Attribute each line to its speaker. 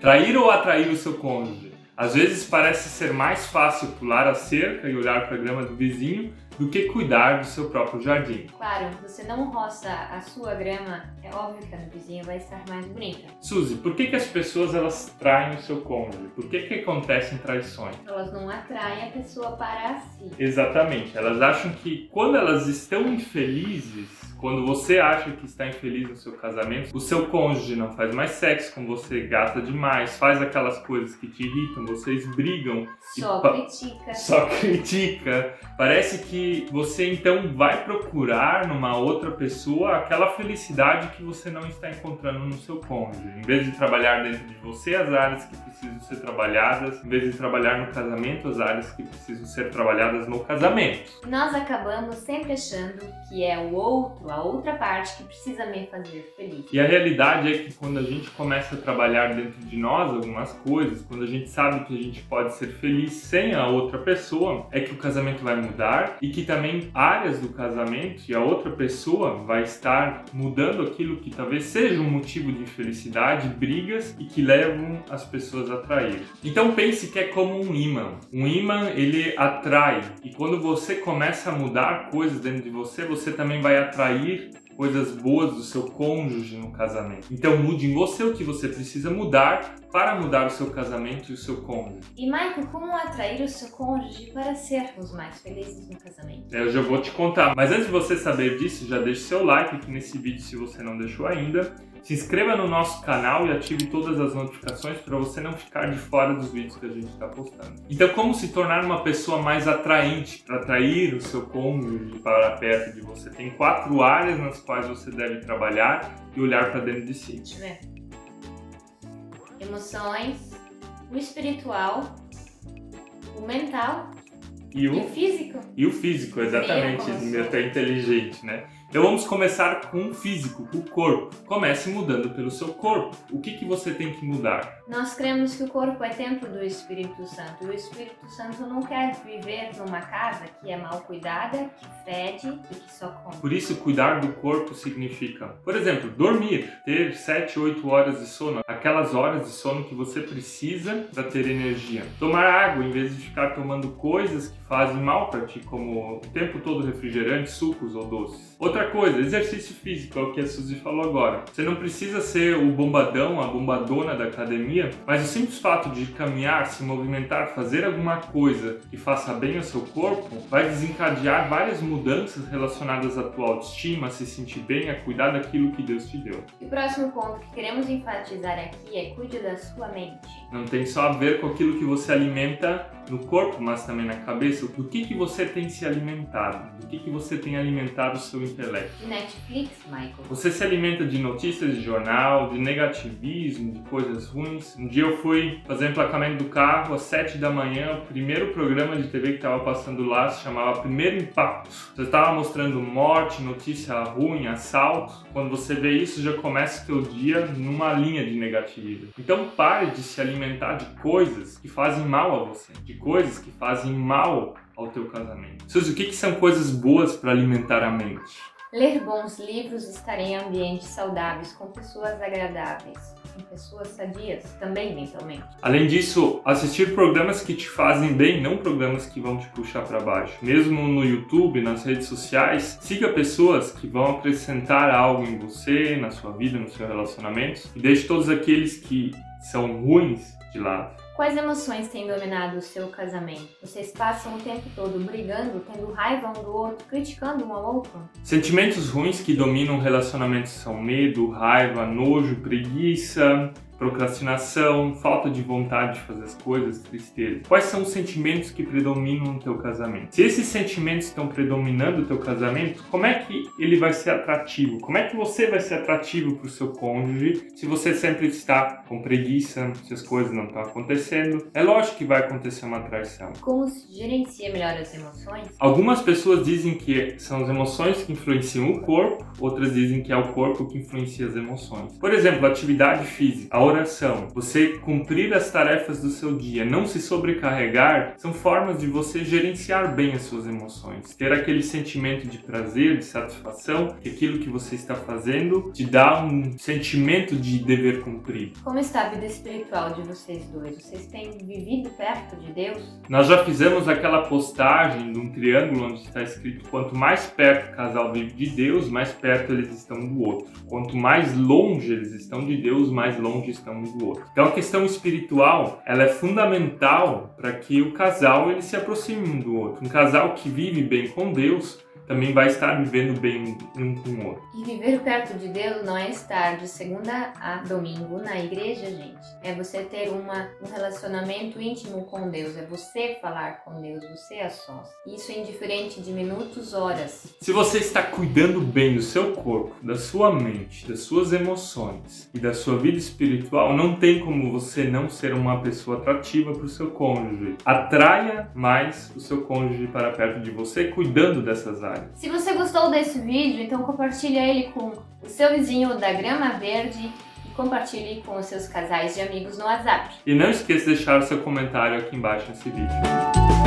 Speaker 1: Trair ou atrair o seu cônjuge? Às vezes parece ser mais fácil pular a cerca e olhar para a grama do vizinho do que cuidar do seu próprio jardim.
Speaker 2: Claro, você não roça a sua grama, é óbvio que a do vizinho vai estar mais bonita.
Speaker 1: Suzy, por que, que as pessoas elas traem o seu cônjuge? Por que, que acontecem traições?
Speaker 2: Elas não atraem a pessoa para si.
Speaker 1: Exatamente, elas acham que quando elas estão infelizes, quando você acha que está infeliz no seu casamento, o seu cônjuge não faz mais sexo com você, gasta demais, faz aquelas coisas que te irritam, vocês brigam.
Speaker 2: Só critica.
Speaker 1: Só critica. Parece que você então vai procurar numa outra pessoa aquela felicidade que você não está encontrando no seu cônjuge. Em vez de trabalhar dentro de você as áreas que precisam ser trabalhadas, em vez de trabalhar no casamento as áreas que precisam ser trabalhadas no casamento.
Speaker 2: Nós acabamos sempre achando que é o outro a outra parte que precisa me fazer feliz.
Speaker 1: E a realidade é que quando a gente começa a trabalhar dentro de nós algumas coisas, quando a gente sabe que a gente pode ser feliz sem a outra pessoa, é que o casamento vai mudar e que também áreas do casamento e a outra pessoa vai estar mudando aquilo que talvez seja um motivo de infelicidade, brigas e que levam as pessoas a trair. Então pense que é como um imã. Um imã ele atrai e quando você começa a mudar coisas dentro de você, você também vai atrair atrair coisas boas do seu cônjuge no casamento. Então mude em você o que você precisa mudar para mudar o seu casamento e o seu cônjuge.
Speaker 2: E Michael, como atrair o seu cônjuge para sermos mais felizes no casamento?
Speaker 1: Eu já vou te contar, mas antes de você saber disso, já deixe seu like aqui nesse vídeo se você não deixou ainda. Se inscreva no nosso canal e ative todas as notificações para você não ficar de fora dos vídeos que a gente está postando. Então, como se tornar uma pessoa mais atraente para atrair o seu cônjuge para perto de você? Tem quatro áreas nas quais você deve trabalhar e olhar para dentro de si.
Speaker 2: Deixa eu ver. Emoções, o espiritual, o mental
Speaker 1: e o,
Speaker 2: e o físico.
Speaker 1: E o físico, exatamente. Até inteligente, né? Então vamos começar com o físico, o corpo. Comece mudando pelo seu corpo. O que, que você tem que mudar?
Speaker 2: Nós cremos que o corpo é templo do Espírito Santo. E o Espírito Santo não quer viver numa casa que é mal cuidada, que fede e que só come.
Speaker 1: Por isso, cuidar do corpo significa, por exemplo, dormir, ter 7, 8 horas de sono, aquelas horas de sono que você precisa para ter energia. Tomar água em vez de ficar tomando coisas que fazem mal para ti, como o tempo todo refrigerantes, sucos ou doces. Outra Outra coisa, exercício físico, é o que a Suzy falou agora. Você não precisa ser o bombadão, a bombadona da academia, mas o simples fato de caminhar, se movimentar, fazer alguma coisa que faça bem ao seu corpo, vai desencadear várias mudanças relacionadas à tua autoestima, a se sentir bem, a cuidar daquilo que Deus te deu.
Speaker 2: E o próximo ponto que queremos enfatizar aqui é cuide da sua mente.
Speaker 1: Não tem só a ver com aquilo que você alimenta no corpo, mas também na cabeça. Do que, que você tem se alimentado? Do que, que você tem alimentado o seu intelecto?
Speaker 2: Netflix, Michael.
Speaker 1: Você se alimenta de notícias de jornal, de negativismo, de coisas ruins. Um dia eu fui fazer emplacamento do carro às 7 da manhã. O primeiro programa de TV que estava passando lá se chamava Primeiro Impacto. Você estava mostrando morte, notícia ruim, assalto. Quando você vê isso, já começa o seu dia numa linha de negativismo. Então pare de se alimentar de coisas que fazem mal a você, de coisas que fazem mal ao teu casamento. Suzy, o que, que são coisas boas para alimentar a mente?
Speaker 2: Ler bons livros, estar em ambientes saudáveis, com pessoas agradáveis, com pessoas sadias, também mentalmente.
Speaker 1: Além disso, assistir programas que te fazem bem, não programas que vão te puxar para baixo. Mesmo no YouTube, nas redes sociais, siga pessoas que vão acrescentar algo em você, na sua vida, no seu relacionamento, e deixe todos aqueles que são ruins de lado.
Speaker 2: Quais emoções têm dominado o seu casamento? Vocês passam o tempo todo brigando, tendo raiva um do outro, criticando um ao outro?
Speaker 1: Sentimentos ruins que dominam relacionamentos são medo, raiva, nojo, preguiça, procrastinação, falta de vontade de fazer as coisas, tristeza. Quais são os sentimentos que predominam no teu casamento? Se esses sentimentos estão predominando no teu casamento, como é que ele vai ser atrativo? Como é que você vai ser atrativo para o seu cônjuge se você sempre está com preguiça, se as coisas não estão acontecendo? É lógico que vai acontecer uma traição.
Speaker 2: Como se gerencia melhor as emoções?
Speaker 1: Algumas pessoas dizem que são as emoções que influenciam o corpo, outras dizem que é o corpo que influencia as emoções. Por exemplo, atividade física. A oração, você cumprir as tarefas do seu dia, não se sobrecarregar, são formas de você gerenciar bem as suas emoções, ter aquele sentimento de prazer, de satisfação, que aquilo que você está fazendo te dá um sentimento de dever cumprido.
Speaker 2: Como está a vida espiritual de vocês dois? Vocês têm vivido perto de Deus?
Speaker 1: Nós já fizemos aquela postagem de um triângulo onde está escrito quanto mais perto o casal vive de Deus, mais perto eles estão do outro. Quanto mais longe eles estão de Deus, mais longe estão um do outro. Então a questão espiritual, ela é fundamental para que o casal ele se aproxime um do outro. Um casal que vive bem com Deus também vai estar vivendo bem um com o outro.
Speaker 2: E viver perto de Deus não é estar de segunda a domingo na igreja, gente. É você ter uma, um relacionamento íntimo com Deus, é você falar com Deus, você é sós. Isso é indiferente de minutos, horas.
Speaker 1: Se você está cuidando bem do seu corpo, da sua mente, das suas emoções e da sua vida espiritual, não tem como você não ser uma pessoa atrativa para o seu cônjuge. Atraia mais o seu cônjuge para perto de você, cuidando dessas áreas.
Speaker 2: Se você gostou desse vídeo, então compartilha ele com o seu vizinho da Grama Verde e compartilhe com os seus casais de amigos no WhatsApp.
Speaker 1: E não esqueça de deixar o seu comentário aqui embaixo nesse vídeo.